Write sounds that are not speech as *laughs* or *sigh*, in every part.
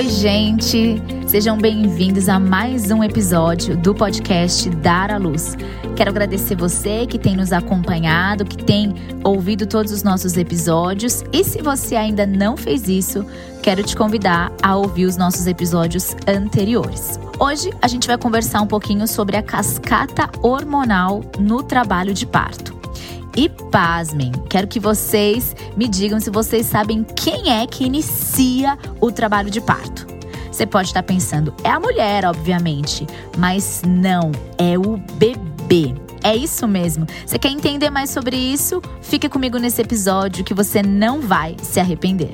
Oi, gente! Sejam bem-vindos a mais um episódio do podcast Dar à Luz. Quero agradecer você que tem nos acompanhado, que tem ouvido todos os nossos episódios. E se você ainda não fez isso, quero te convidar a ouvir os nossos episódios anteriores. Hoje a gente vai conversar um pouquinho sobre a cascata hormonal no trabalho de parto. E pasmem, quero que vocês me digam se vocês sabem quem é que inicia o trabalho de parto. Você pode estar pensando, é a mulher, obviamente, mas não, é o bebê. É isso mesmo. Você quer entender mais sobre isso? Fique comigo nesse episódio que você não vai se arrepender.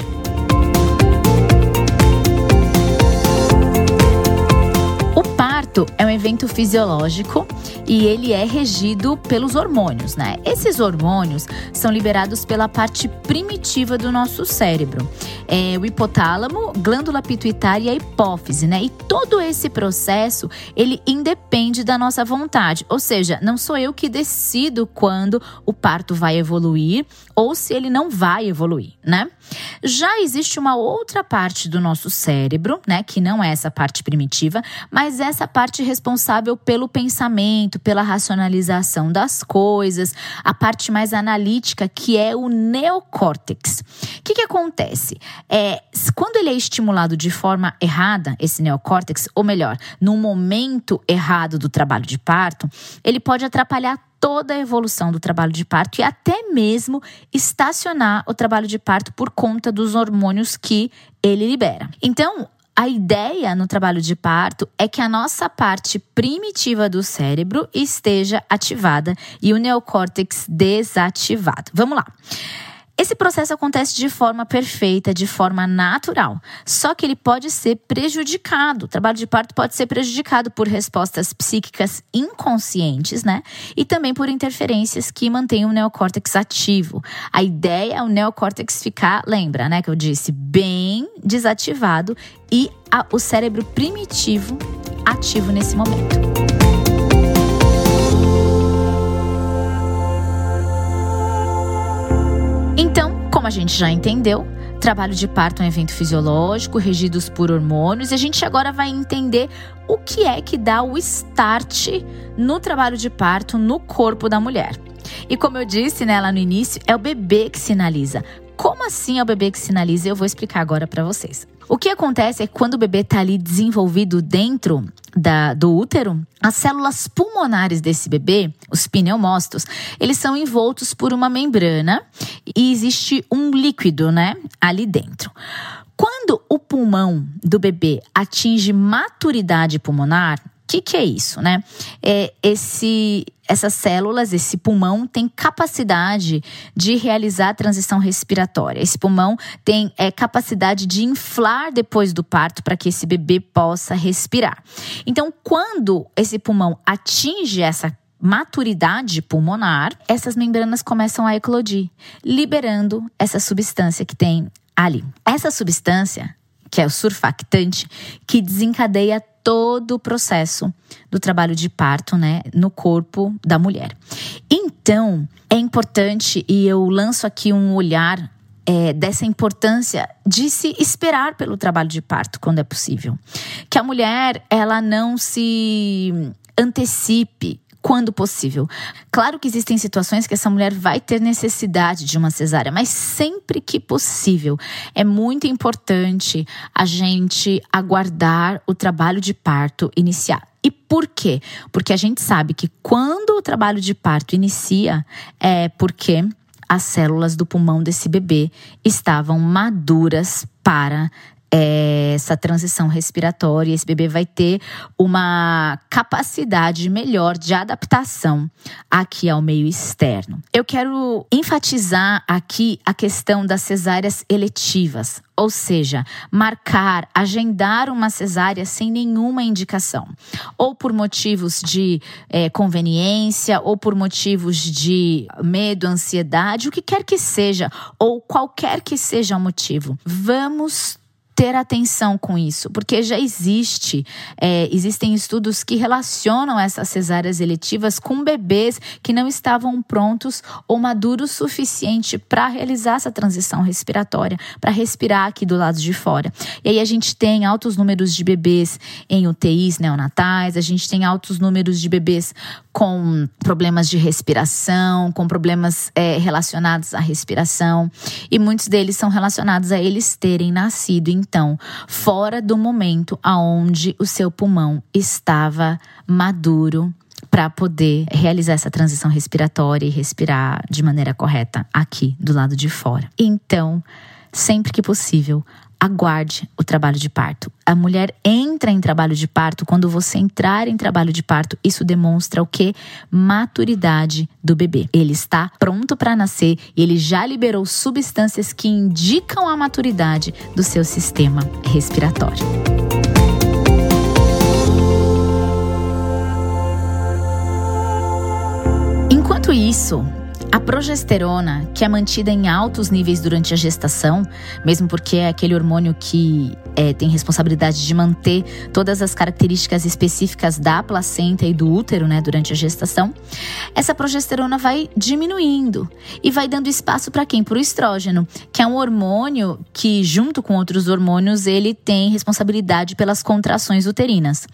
Parto é um evento fisiológico e ele é regido pelos hormônios, né? Esses hormônios são liberados pela parte primitiva do nosso cérebro. É o hipotálamo, glândula pituitária e a hipófise, né? E todo esse processo, ele independe da nossa vontade. Ou seja, não sou eu que decido quando o parto vai evoluir ou se ele não vai evoluir, né? Já existe uma outra parte do nosso cérebro, né, que não é essa parte primitiva, mas essa parte responsável pelo pensamento, pela racionalização das coisas, a parte mais analítica, que é o neocórtex. O que, que acontece? É, quando ele é estimulado de forma errada, esse neocórtex, ou melhor, no momento errado do trabalho de parto, ele pode atrapalhar toda a evolução do trabalho de parto e até mesmo estacionar o trabalho de parto por conta dos hormônios que ele libera. Então, a ideia no trabalho de parto é que a nossa parte primitiva do cérebro esteja ativada e o neocórtex desativado. Vamos lá. Esse processo acontece de forma perfeita, de forma natural, só que ele pode ser prejudicado. O trabalho de parto pode ser prejudicado por respostas psíquicas inconscientes, né? E também por interferências que mantêm o neocórtex ativo. A ideia é o neocórtex ficar, lembra, né, que eu disse, bem desativado e a, o cérebro primitivo ativo nesse momento. Como a gente já entendeu, trabalho de parto é um evento fisiológico, regidos por hormônios, e a gente agora vai entender o que é que dá o start no trabalho de parto no corpo da mulher. E como eu disse né, lá no início, é o bebê que sinaliza. Como assim é o bebê que sinaliza? Eu vou explicar agora para vocês. O que acontece é que quando o bebê está ali desenvolvido dentro da, do útero, as células pulmonares desse bebê, os pneumócitos, eles são envoltos por uma membrana e existe um líquido, né, ali dentro. Quando o pulmão do bebê atinge maturidade pulmonar, o que, que é isso, né? É esse, essas células, esse pulmão tem capacidade de realizar a transição respiratória. Esse pulmão tem é, capacidade de inflar depois do parto para que esse bebê possa respirar. Então, quando esse pulmão atinge essa maturidade pulmonar, essas membranas começam a eclodir, liberando essa substância que tem ali. Essa substância, que é o surfactante, que desencadeia todo o processo do trabalho de parto, né, no corpo da mulher. Então, é importante e eu lanço aqui um olhar é, dessa importância de se esperar pelo trabalho de parto quando é possível, que a mulher ela não se antecipe quando possível. Claro que existem situações que essa mulher vai ter necessidade de uma cesárea, mas sempre que possível. É muito importante a gente aguardar o trabalho de parto iniciar. E por quê? Porque a gente sabe que quando o trabalho de parto inicia, é porque as células do pulmão desse bebê estavam maduras para essa transição respiratória, esse bebê vai ter uma capacidade melhor de adaptação aqui ao meio externo. Eu quero enfatizar aqui a questão das cesáreas eletivas, ou seja, marcar, agendar uma cesárea sem nenhuma indicação, ou por motivos de é, conveniência, ou por motivos de medo, ansiedade, o que quer que seja, ou qualquer que seja o motivo. Vamos ter atenção com isso, porque já existe, é, existem estudos que relacionam essas cesáreas eletivas com bebês que não estavam prontos ou maduros o suficiente para realizar essa transição respiratória, para respirar aqui do lado de fora. E aí a gente tem altos números de bebês em UTIs neonatais, a gente tem altos números de bebês com problemas de respiração, com problemas é, relacionados à respiração, e muitos deles são relacionados a eles terem nascido em então, fora do momento aonde o seu pulmão estava maduro para poder realizar essa transição respiratória e respirar de maneira correta aqui do lado de fora. Então, sempre que possível, aguarde o trabalho de parto. A mulher entra em trabalho de parto, quando você entrar em trabalho de parto, isso demonstra o que? Maturidade do bebê. Ele está pronto para nascer e ele já liberou substâncias que indicam a maturidade do seu sistema respiratório. Enquanto isso, a progesterona, que é mantida em altos níveis durante a gestação, mesmo porque é aquele hormônio que é, tem responsabilidade de manter todas as características específicas da placenta e do útero né, durante a gestação, essa progesterona vai diminuindo e vai dando espaço para quem? Para o estrógeno, que é um hormônio que, junto com outros hormônios, ele tem responsabilidade pelas contrações uterinas.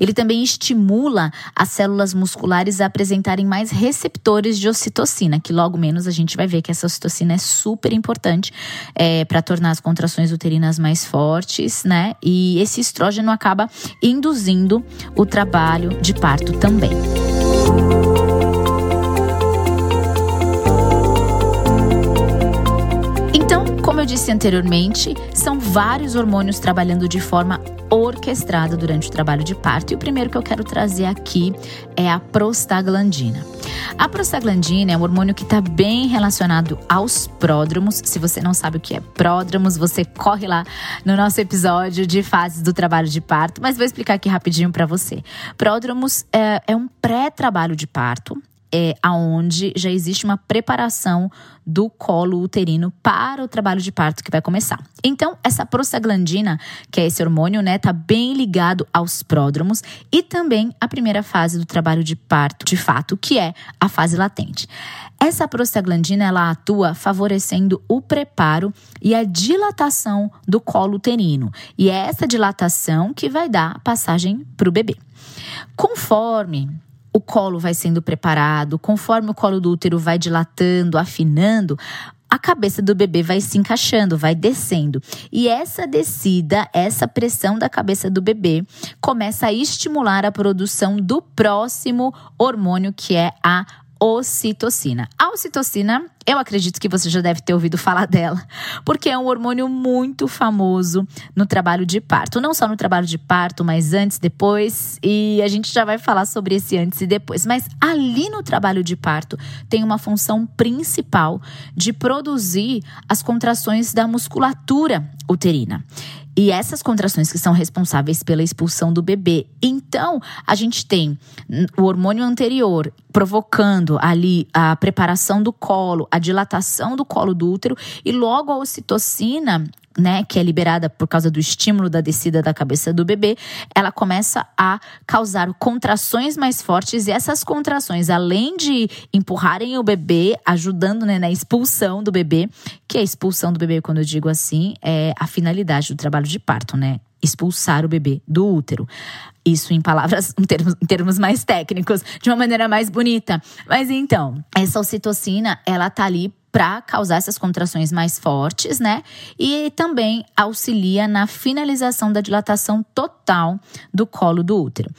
Ele também estimula as células musculares a apresentarem mais receptores de ocitocina ocitocina, que logo menos a gente vai ver que essa ocitocina é super importante é, para tornar as contrações uterinas mais fortes, né? E esse estrógeno acaba induzindo o trabalho de parto também. Então, como eu disse anteriormente, são vários hormônios trabalhando de forma orquestrada durante o trabalho de parto. E o primeiro que eu quero trazer aqui é a prostaglandina. A prostaglandina é um hormônio que está bem relacionado aos pródromos. Se você não sabe o que é pródromos, você corre lá no nosso episódio de fases do trabalho de parto, mas vou explicar aqui rapidinho para você. Pródromos é, é um pré-trabalho de parto é, aonde já existe uma preparação do colo uterino para o trabalho de parto que vai começar. Então, essa prostaglandina, que é esse hormônio, né, tá bem ligado aos pródromos e também a primeira fase do trabalho de parto, de fato, que é a fase latente. Essa prostaglandina ela atua favorecendo o preparo e a dilatação do colo uterino. E é essa dilatação que vai dar passagem para o bebê. Conforme o colo vai sendo preparado, conforme o colo do útero vai dilatando, afinando, a cabeça do bebê vai se encaixando, vai descendo. E essa descida, essa pressão da cabeça do bebê, começa a estimular a produção do próximo hormônio, que é a ocitocina. A ocitocina, eu acredito que você já deve ter ouvido falar dela, porque é um hormônio muito famoso no trabalho de parto. Não só no trabalho de parto, mas antes, depois, e a gente já vai falar sobre esse antes e depois. Mas ali no trabalho de parto tem uma função principal de produzir as contrações da musculatura uterina. E essas contrações que são responsáveis pela expulsão do bebê. Então, a gente tem o hormônio anterior provocando ali a preparação do colo, a dilatação do colo do útero e logo a ocitocina né, que é liberada por causa do estímulo da descida da cabeça do bebê, ela começa a causar contrações mais fortes e essas contrações, além de empurrarem o bebê, ajudando né, na expulsão do bebê, que a expulsão do bebê, quando eu digo assim, é a finalidade do trabalho de parto, né? Expulsar o bebê do útero. Isso em palavras, *laughs* em termos, em termos mais técnicos, de uma maneira mais bonita. Mas então, essa ocitocina, ela tá ali para causar essas contrações mais fortes, né? E também auxilia na finalização da dilatação total do colo do útero.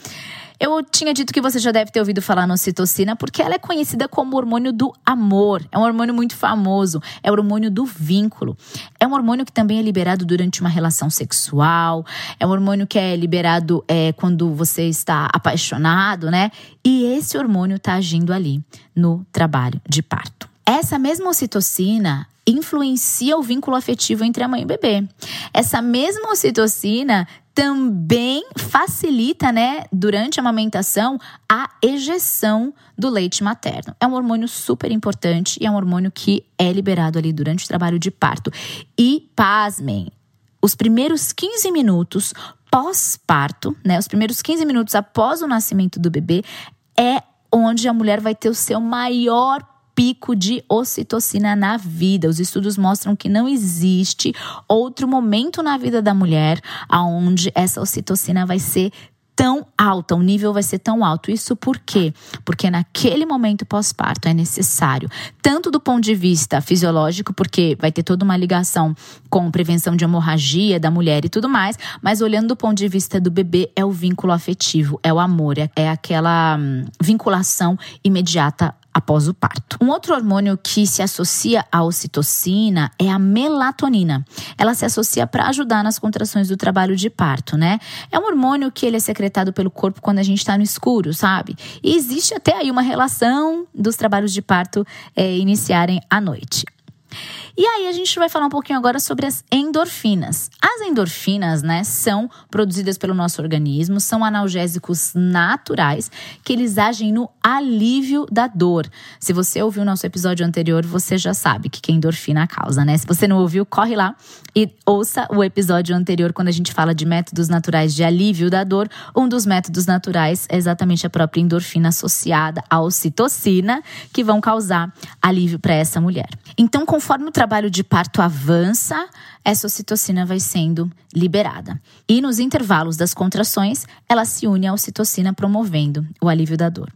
Eu tinha dito que você já deve ter ouvido falar na ocitocina, porque ela é conhecida como hormônio do amor. É um hormônio muito famoso. É o hormônio do vínculo. É um hormônio que também é liberado durante uma relação sexual. É um hormônio que é liberado é, quando você está apaixonado, né? E esse hormônio está agindo ali no trabalho de parto. Essa mesma ocitocina influencia o vínculo afetivo entre a mãe e o bebê. Essa mesma ocitocina também facilita, né, durante a amamentação, a ejeção do leite materno. É um hormônio super importante e é um hormônio que é liberado ali durante o trabalho de parto. E, pasmem, os primeiros 15 minutos pós-parto, né? Os primeiros 15 minutos após o nascimento do bebê é onde a mulher vai ter o seu maior pico de ocitocina na vida. Os estudos mostram que não existe outro momento na vida da mulher aonde essa ocitocina vai ser tão alta, o nível vai ser tão alto. Isso por quê? Porque naquele momento pós-parto é necessário, tanto do ponto de vista fisiológico, porque vai ter toda uma ligação com prevenção de hemorragia da mulher e tudo mais, mas olhando do ponto de vista do bebê, é o vínculo afetivo, é o amor, é, é aquela hum, vinculação imediata após o parto. Um outro hormônio que se associa à ocitocina é a melatonina. Ela se associa para ajudar nas contrações do trabalho de parto, né? É um hormônio que ele é secretado pelo corpo quando a gente está no escuro, sabe? E existe até aí uma relação dos trabalhos de parto é, iniciarem à noite. E aí a gente vai falar um pouquinho agora sobre as endorfinas. As endorfinas, né, são produzidas pelo nosso organismo, são analgésicos naturais que eles agem no alívio da dor. Se você ouviu o nosso episódio anterior, você já sabe que, que endorfina causa, né? Se você não ouviu, corre lá e ouça o episódio anterior quando a gente fala de métodos naturais de alívio da dor. Um dos métodos naturais é exatamente a própria endorfina associada à ocitocina, que vão causar alívio para essa mulher. Então, conforme o trabalho de parto avança, essa ocitocina vai sendo liberada. E nos intervalos das contrações, ela se une à ocitocina promovendo o alívio da dor.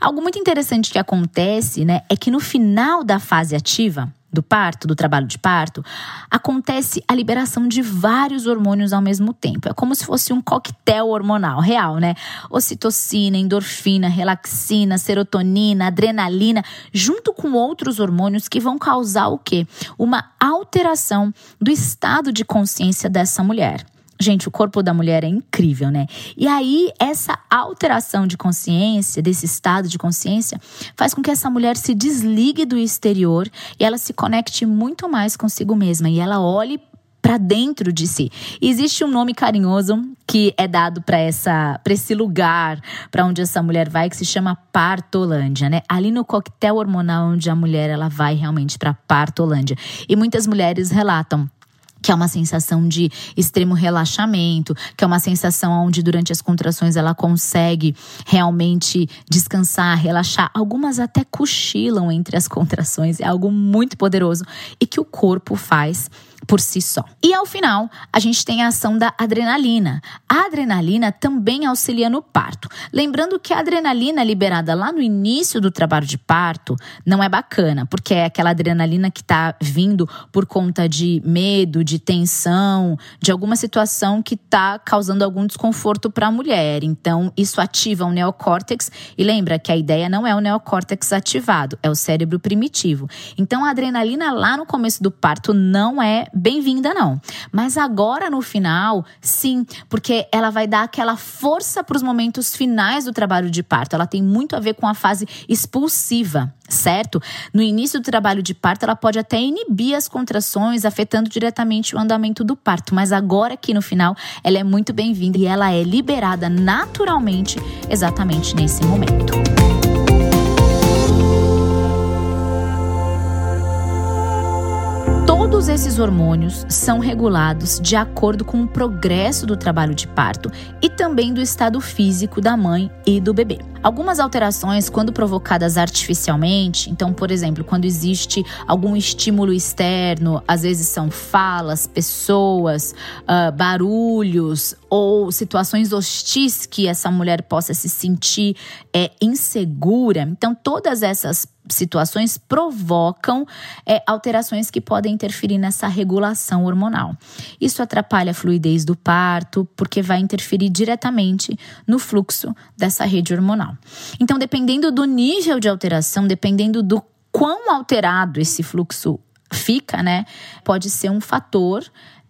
Algo muito interessante que acontece, né, é que no final da fase ativa, do parto, do trabalho de parto, acontece a liberação de vários hormônios ao mesmo tempo. É como se fosse um coquetel hormonal real, né? Ocitocina, endorfina, relaxina, serotonina, adrenalina, junto com outros hormônios que vão causar o quê? Uma alteração do estado de consciência dessa mulher. Gente, o corpo da mulher é incrível, né? E aí, essa alteração de consciência, desse estado de consciência, faz com que essa mulher se desligue do exterior e ela se conecte muito mais consigo mesma e ela olhe para dentro de si. Existe um nome carinhoso que é dado para essa para esse lugar, para onde essa mulher vai, que se chama Partolândia, né? Ali no coquetel hormonal onde a mulher ela vai realmente para Partolândia. E muitas mulheres relatam que é uma sensação de extremo relaxamento, que é uma sensação onde durante as contrações ela consegue realmente descansar, relaxar. Algumas até cochilam entre as contrações, é algo muito poderoso e que o corpo faz por si só. E ao final, a gente tem a ação da adrenalina. A adrenalina também auxilia no parto. Lembrando que a adrenalina liberada lá no início do trabalho de parto não é bacana, porque é aquela adrenalina que está vindo por conta de medo, de tensão, de alguma situação que está causando algum desconforto para a mulher. Então, isso ativa o neocórtex. E lembra que a ideia não é o neocórtex ativado, é o cérebro primitivo. Então, a adrenalina lá no começo do parto não é bem-vinda, não. Mas agora no final, sim, porque ela vai dar aquela força para os momentos finais do trabalho de parto. Ela tem muito a ver com a fase expulsiva certo? No início do trabalho de parto, ela pode até inibir as contrações, afetando diretamente o andamento do parto, mas agora aqui no final, ela é muito bem-vinda e ela é liberada naturalmente exatamente nesse momento. Todos esses hormônios são regulados de acordo com o progresso do trabalho de parto e também do estado físico da mãe e do bebê. Algumas alterações, quando provocadas artificialmente, então, por exemplo, quando existe algum estímulo externo, às vezes são falas, pessoas, uh, barulhos ou situações hostis que essa mulher possa se sentir é, insegura. Então, todas essas situações provocam é, alterações que podem interferir nessa regulação hormonal. Isso atrapalha a fluidez do parto, porque vai interferir diretamente no fluxo dessa rede hormonal. Então, dependendo do nível de alteração, dependendo do quão alterado esse fluxo fica, né, pode ser um fator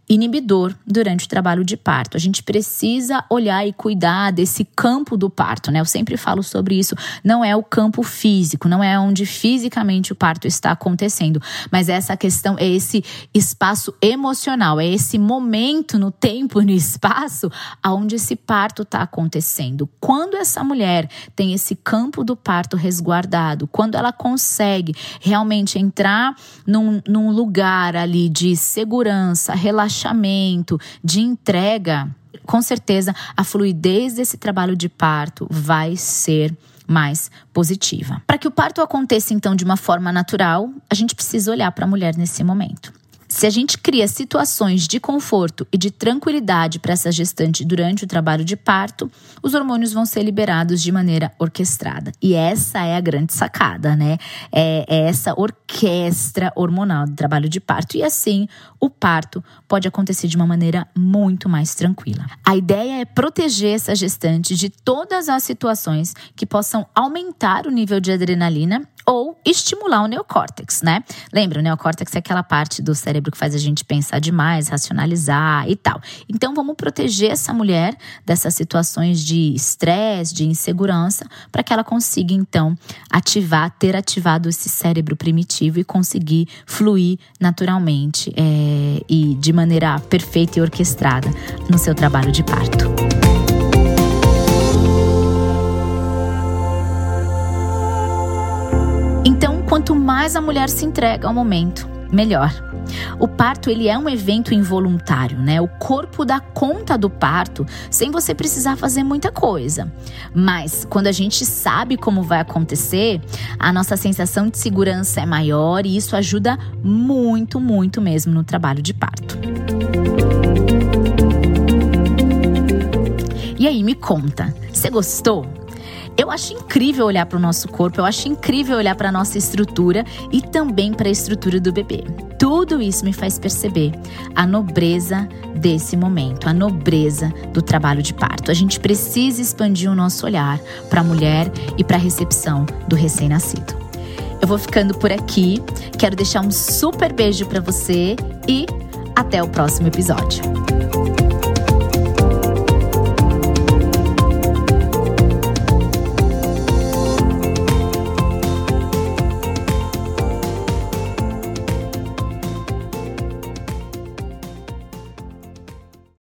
inibidor durante o trabalho de parto. A gente precisa olhar e cuidar desse campo do parto, né? Eu sempre falo sobre isso. Não é o campo físico, não é onde fisicamente o parto está acontecendo, mas essa questão é esse espaço emocional, é esse momento no tempo no espaço aonde esse parto está acontecendo. Quando essa mulher tem esse campo do parto resguardado, quando ela consegue realmente entrar num, num lugar ali de segurança, relaxamento, relaxamento, de entrega, com certeza a fluidez desse trabalho de parto vai ser mais positiva. Para que o parto aconteça então de uma forma natural, a gente precisa olhar para a mulher nesse momento. Se a gente cria situações de conforto e de tranquilidade para essa gestante durante o trabalho de parto, os hormônios vão ser liberados de maneira orquestrada. E essa é a grande sacada, né? É, é essa orquestra hormonal do trabalho de parto. E assim, o parto pode acontecer de uma maneira muito mais tranquila. A ideia é proteger essa gestante de todas as situações que possam aumentar o nível de adrenalina ou estimular o neocórtex, né? Lembra, o neocórtex é aquela parte do cérebro que faz a gente pensar demais, racionalizar e tal. Então vamos proteger essa mulher dessas situações de estresse, de insegurança, para que ela consiga então ativar, ter ativado esse cérebro primitivo e conseguir fluir naturalmente é, e de maneira perfeita e orquestrada no seu trabalho de parto. Quanto mais a mulher se entrega ao momento, melhor. O parto ele é um evento involuntário, né? O corpo dá conta do parto sem você precisar fazer muita coisa. Mas quando a gente sabe como vai acontecer, a nossa sensação de segurança é maior e isso ajuda muito, muito mesmo no trabalho de parto. E aí, me conta, você gostou? Eu acho incrível olhar para o nosso corpo, eu acho incrível olhar para a nossa estrutura e também para a estrutura do bebê. Tudo isso me faz perceber a nobreza desse momento, a nobreza do trabalho de parto. A gente precisa expandir o nosso olhar para a mulher e para a recepção do recém-nascido. Eu vou ficando por aqui. Quero deixar um super beijo para você e até o próximo episódio.